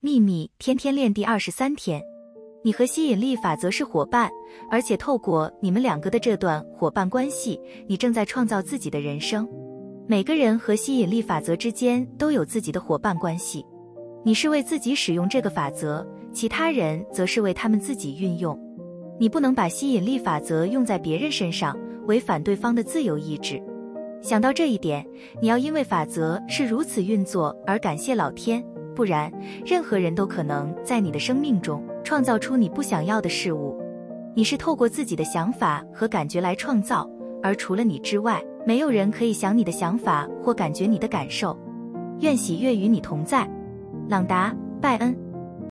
秘密天天练第二十三天，你和吸引力法则是伙伴，而且透过你们两个的这段伙伴关系，你正在创造自己的人生。每个人和吸引力法则之间都有自己的伙伴关系，你是为自己使用这个法则，其他人则是为他们自己运用。你不能把吸引力法则用在别人身上，违反对方的自由意志。想到这一点，你要因为法则是如此运作而感谢老天。不然，任何人都可能在你的生命中创造出你不想要的事物。你是透过自己的想法和感觉来创造，而除了你之外，没有人可以想你的想法或感觉你的感受。愿喜悦与你同在，朗达·拜恩。